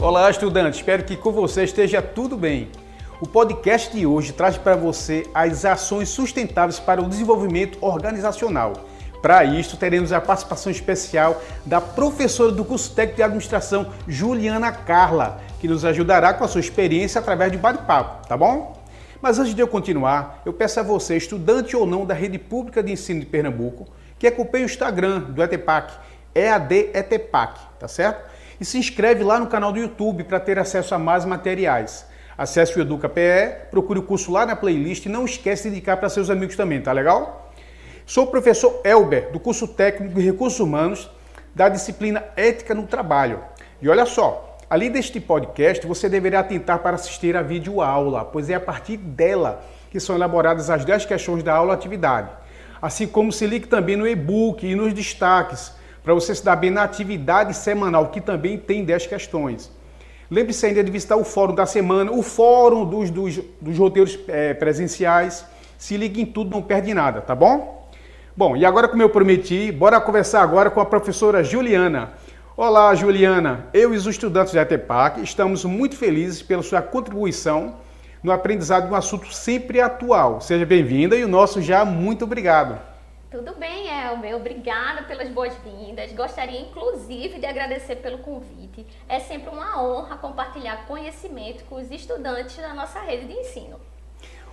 Olá, estudante. Espero que com você esteja tudo bem. O podcast de hoje traz para você as ações sustentáveis para o desenvolvimento organizacional. Para isso, teremos a participação especial da professora do curso técnico de administração, Juliana Carla, que nos ajudará com a sua experiência através de bate-papo, tá bom? Mas antes de eu continuar, eu peço a você, estudante ou não da rede pública de ensino de Pernambuco, que acompanhe o Instagram do ETPAC, EAD ETPAC, tá certo? E se inscreve lá no canal do YouTube para ter acesso a mais materiais. Acesse o Educa PE, procure o curso lá na playlist e não esquece de indicar para seus amigos também, tá legal? Sou o professor Elber, do curso técnico de Recursos Humanos, da disciplina Ética no Trabalho. E olha só, além deste podcast, você deverá atentar para assistir a videoaula, pois é a partir dela que são elaboradas as 10 questões da aula atividade. Assim como se ligue também no e-book e nos destaques, para você se dar bem na atividade semanal, que também tem 10 questões. Lembre-se ainda de visitar o fórum da semana, o fórum dos, dos, dos roteiros é, presenciais. Se ligue em tudo, não perde nada, tá bom? Bom, e agora como eu prometi, bora conversar agora com a professora Juliana. Olá, Juliana. Eu e os estudantes da ETEPAC estamos muito felizes pela sua contribuição no aprendizado de um assunto sempre atual. Seja bem-vinda e o nosso já muito obrigado. Tudo bem, Elmer. Obrigada pelas boas-vindas. Gostaria, inclusive, de agradecer pelo convite. É sempre uma honra compartilhar conhecimento com os estudantes da nossa rede de ensino.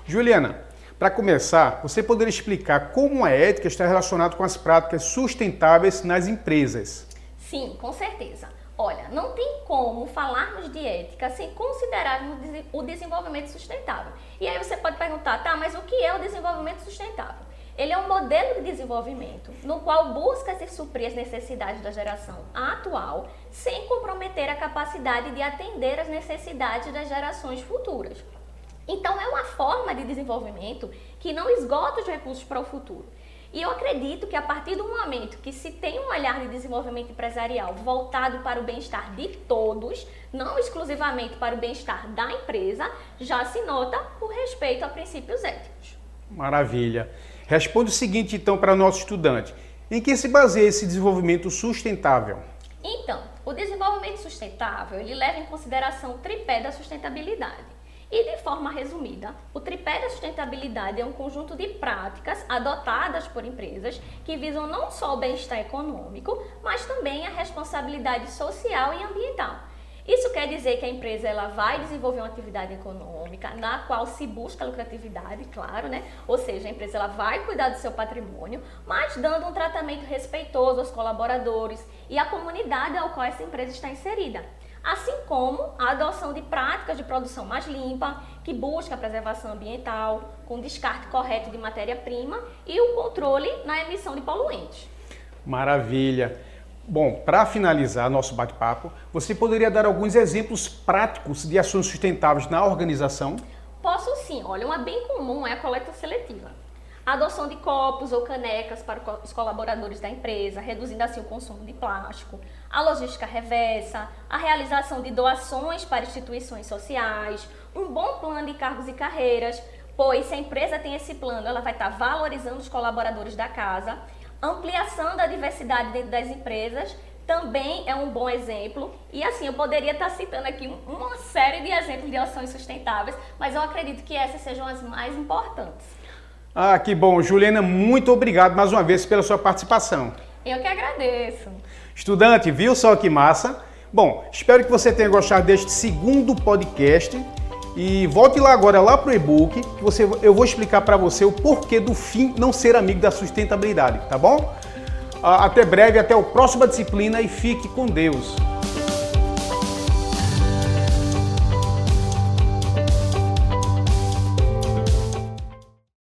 Juliana, para começar, você poderia explicar como a ética está relacionada com as práticas sustentáveis nas empresas? Sim, com certeza. Olha, não tem como falarmos de ética sem considerarmos o desenvolvimento sustentável. E aí você pode perguntar, tá, mas o que é o desenvolvimento sustentável? Ele é um modelo de desenvolvimento no qual busca se suprir as necessidades da geração atual, sem comprometer a capacidade de atender as necessidades das gerações futuras. Então, é uma forma de desenvolvimento que não esgota os recursos para o futuro. E eu acredito que a partir do momento que se tem um olhar de desenvolvimento empresarial voltado para o bem-estar de todos, não exclusivamente para o bem-estar da empresa, já se nota o respeito a princípios éticos. Maravilha. Responde o seguinte, então, para nosso estudante: em que se baseia esse desenvolvimento sustentável? Então, o desenvolvimento sustentável ele leva em consideração o tripé da sustentabilidade. E de forma resumida, o tripé da sustentabilidade é um conjunto de práticas adotadas por empresas que visam não só o bem-estar econômico, mas também a responsabilidade social e ambiental. Isso quer dizer que a empresa ela vai desenvolver uma atividade econômica na qual se busca lucratividade, claro, né? Ou seja, a empresa ela vai cuidar do seu patrimônio, mas dando um tratamento respeitoso aos colaboradores e à comunidade ao qual essa empresa está inserida. Assim como a adoção de práticas de produção mais limpa, que busca a preservação ambiental, com descarte correto de matéria-prima e o controle na emissão de poluentes. Maravilha! Bom, para finalizar nosso bate-papo, você poderia dar alguns exemplos práticos de ações sustentáveis na organização? Posso sim. Olha, uma bem comum é a coleta seletiva. A adoção de copos ou canecas para os colaboradores da empresa, reduzindo assim o consumo de plástico. A logística reversa, a realização de doações para instituições sociais, um bom plano de cargos e carreiras, pois se a empresa tem esse plano, ela vai estar valorizando os colaboradores da casa Ampliação da diversidade dentro das empresas também é um bom exemplo. E assim, eu poderia estar citando aqui uma série de exemplos de ações sustentáveis, mas eu acredito que essas sejam as mais importantes. Ah, que bom. Juliana, muito obrigado mais uma vez pela sua participação. Eu que agradeço. Estudante, viu só que massa? Bom, espero que você tenha gostado deste segundo podcast. E volte lá agora lá para o e-book, que você, eu vou explicar para você o porquê do fim não ser amigo da sustentabilidade, tá bom? Até breve, até a próxima disciplina e fique com Deus.